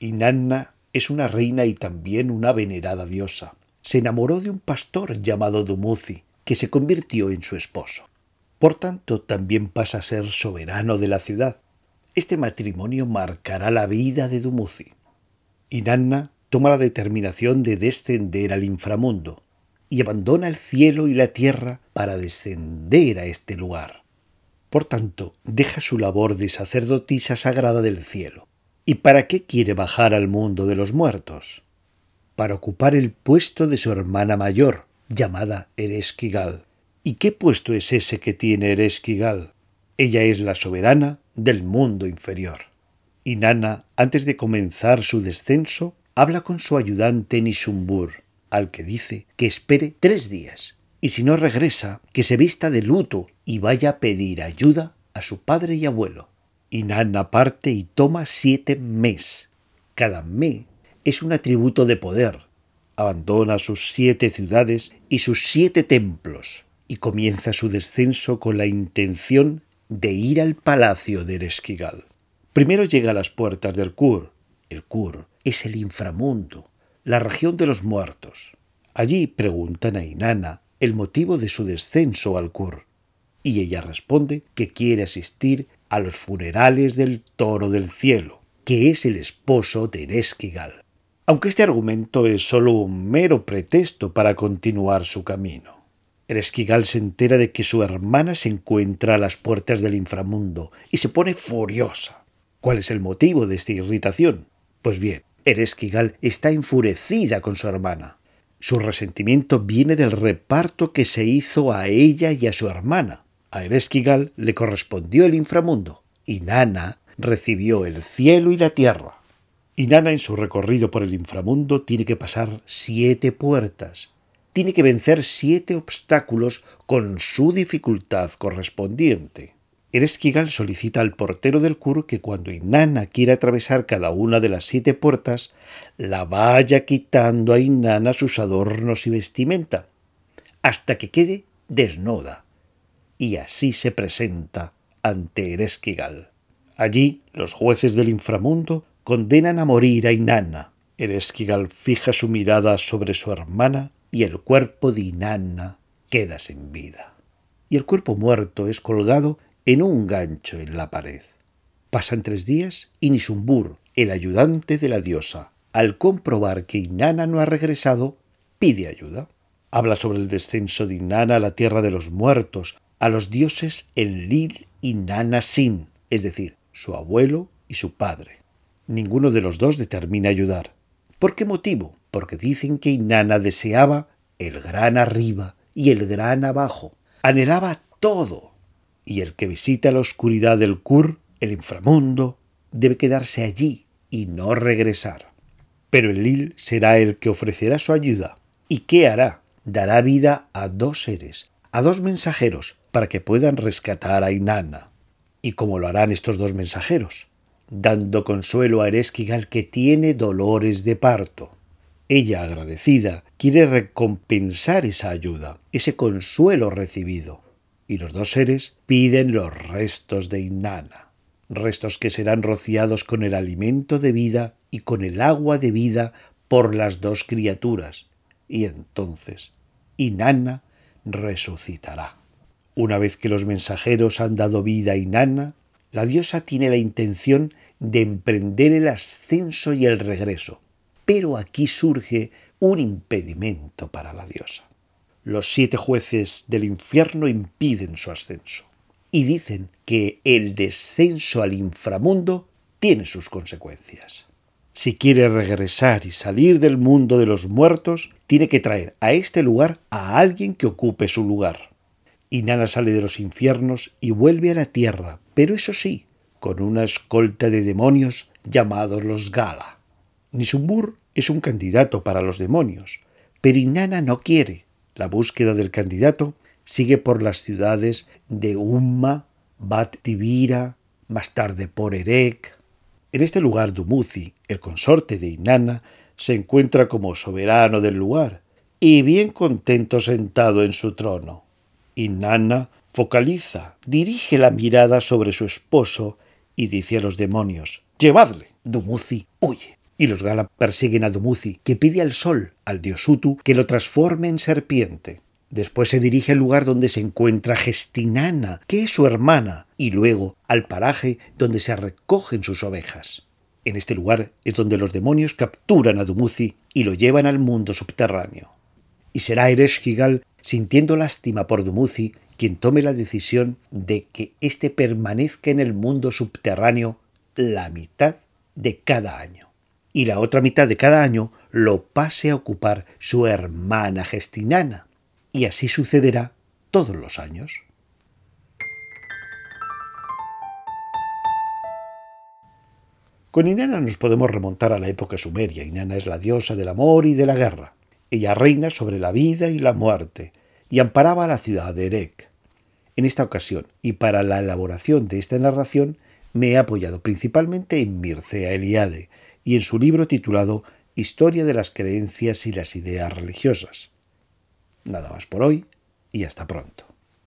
Inanna es una reina y también una venerada diosa. Se enamoró de un pastor llamado Dumuzi, que se convirtió en su esposo. Por tanto, también pasa a ser soberano de la ciudad. Este matrimonio marcará la vida de Dumuzi. Inanna toma la determinación de descender al inframundo y abandona el cielo y la tierra para descender a este lugar. Por tanto, deja su labor de sacerdotisa sagrada del cielo. ¿Y para qué quiere bajar al mundo de los muertos? Para ocupar el puesto de su hermana mayor, llamada Eresquigal. ¿Y qué puesto es ese que tiene Eresquigal? Ella es la soberana del mundo inferior. Y Nana, antes de comenzar su descenso, habla con su ayudante Nishumbur, al que dice que espere tres días, y si no regresa, que se vista de luto y vaya a pedir ayuda a su padre y abuelo. Y parte y toma siete mes. Cada mes es un atributo de poder. Abandona sus siete ciudades y sus siete templos, y comienza su descenso con la intención de ir al palacio de Eresquigal. Primero llega a las puertas del Kur. El Kur es el inframundo, la región de los muertos. Allí preguntan a Inanna el motivo de su descenso al Kur, y ella responde que quiere asistir a los funerales del toro del cielo, que es el esposo de Eresquigal. Aunque este argumento es solo un mero pretexto para continuar su camino. Eresquigal se entera de que su hermana se encuentra a las puertas del inframundo y se pone furiosa. ¿Cuál es el motivo de esta irritación? Pues bien, Eresquigal está enfurecida con su hermana. Su resentimiento viene del reparto que se hizo a ella y a su hermana. A Eresquigal le correspondió el inframundo y Nana recibió el cielo y la tierra. Y Nana en su recorrido por el inframundo tiene que pasar siete puertas, tiene que vencer siete obstáculos con su dificultad correspondiente. Eresquigal solicita al portero del Kur que cuando Inanna quiera atravesar cada una de las siete puertas, la vaya quitando a Inanna sus adornos y vestimenta, hasta que quede desnuda. Y así se presenta ante Eresquigal. Allí los jueces del inframundo condenan a morir a Inanna. Eresquigal fija su mirada sobre su hermana y el cuerpo de Inanna queda sin vida. Y el cuerpo muerto es colgado en un gancho en la pared. Pasan tres días y Nisumbur, el ayudante de la diosa, al comprobar que Inanna no ha regresado, pide ayuda. Habla sobre el descenso de Inanna a la tierra de los muertos, a los dioses Enlil y Nana Sin, es decir, su abuelo y su padre. Ninguno de los dos determina ayudar. ¿Por qué motivo? Porque dicen que Inanna deseaba el gran arriba y el gran abajo. Anhelaba todo y el que visita la oscuridad del Kur, el inframundo, debe quedarse allí y no regresar. Pero el Lil será el que ofrecerá su ayuda. ¿Y qué hará? Dará vida a dos seres, a dos mensajeros, para que puedan rescatar a Inanna. ¿Y cómo lo harán estos dos mensajeros? Dando consuelo a Eresquigal que tiene dolores de parto. Ella, agradecida, quiere recompensar esa ayuda, ese consuelo recibido y los dos seres piden los restos de Inanna, restos que serán rociados con el alimento de vida y con el agua de vida por las dos criaturas, y entonces Inanna resucitará. Una vez que los mensajeros han dado vida a Inanna, la diosa tiene la intención de emprender el ascenso y el regreso, pero aquí surge un impedimento para la diosa los siete jueces del infierno impiden su ascenso y dicen que el descenso al inframundo tiene sus consecuencias. Si quiere regresar y salir del mundo de los muertos, tiene que traer a este lugar a alguien que ocupe su lugar. Y Nana sale de los infiernos y vuelve a la tierra, pero eso sí, con una escolta de demonios llamados los Gala. Nisumbur es un candidato para los demonios, pero Inanna no quiere, la búsqueda del candidato sigue por las ciudades de Umma, Bat Tibira, más tarde por Erek. En este lugar Dumuzi, el consorte de Inanna, se encuentra como soberano del lugar y bien contento sentado en su trono. Inanna focaliza, dirige la mirada sobre su esposo y dice a los demonios: Llevadle. Dumuzi huye. y los Gala persiguen a Dumuzi, que pide al sol, al dios Utu, que lo transforme en serpiente. Después se dirige al lugar donde se encuentra Gestinana, que es su hermana, y luego al paraje donde se recogen sus ovejas. En este lugar es donde los demonios capturan a Dumuzi y lo llevan al mundo subterráneo. Y será Ereshkigal, sintiendo lástima por Dumuzi, quien tome la decisión de que éste permanezca en el mundo subterráneo la mitad de cada año. Y la otra mitad de cada año lo pase a ocupar su hermana Gestinana. Y así sucederá todos los años. Con Inanna nos podemos remontar a la época sumeria. Inanna es la diosa del amor y de la guerra. Ella reina sobre la vida y la muerte y amparaba a la ciudad de Erek. En esta ocasión, y para la elaboración de esta narración, me he apoyado principalmente en Mircea Eliade y en su libro titulado Historia de las creencias y las ideas religiosas. Nada más por hoy y hasta pronto.